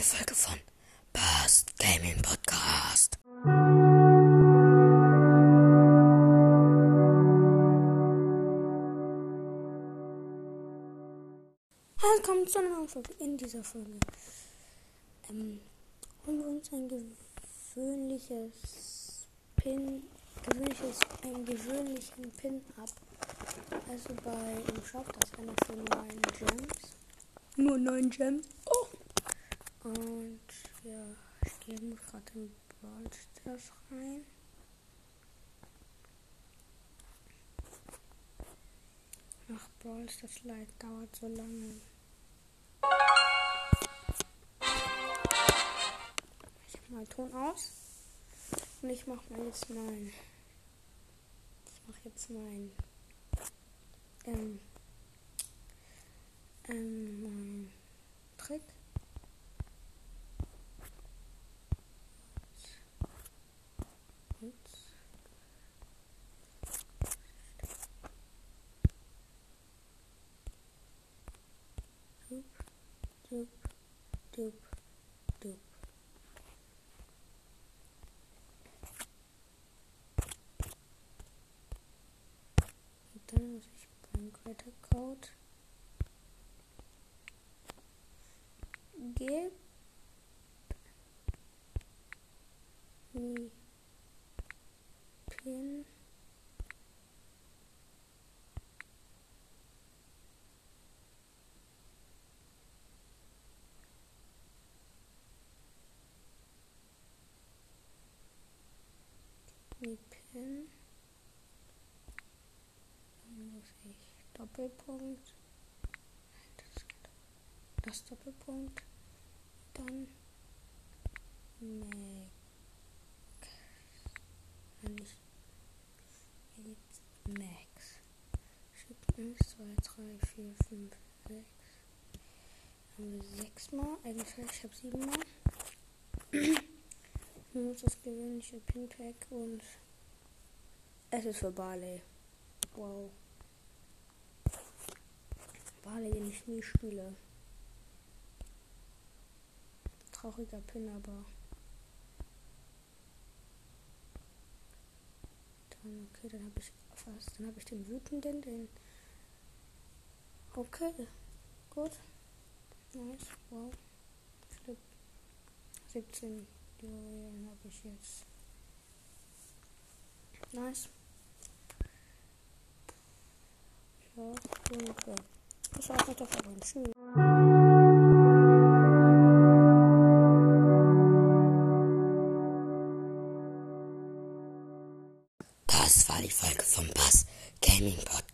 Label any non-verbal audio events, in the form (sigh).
neue Folge von Bass Gaming Podcast. Willkommen zu einer neuen Folge. In dieser Folge ähm, holen wir uns ein gewöhnliches Pin, gewöhnliches, einen gewöhnlichen Pin ab. Also bei im Shop, das ist einer für 9 Gems. Nur 9 Gems. Und ja, ich gehe gerade in Brawl rein. Ach, Brawl Stars Light dauert so lange. Ich habe mal Ton aus. Und ich mache mal jetzt mein. Ich mache jetzt mein. Ähm. Ähm, mein Trick. quotes. Doop, doop, doop, doop. Und dann muss ich meinen Kräuterkraut. Mir Pin dann muss ich Doppelpunkt. Das, das Doppelpunkt. Dann Max wenn ich jetzt Max Schritt 1, 2, 3, 4, 5, 6 haben wir 6 mal eigentlich ich habe 7 mal (clears throat) nur das gewöhnliche Pinpack und es ist für Barley wow Barley den ich nie spiele trauriger Pin aber Dann, okay, dann habe ich fast. Dann habe ich den wütenden, den. Okay, gut. Nice, wow. Flip. 17 Julian habe ich jetzt. Nice. Ja, danke. Das war's mit der Folge. Tschüss. Das war die Folge vom Bass Gaming Podcast.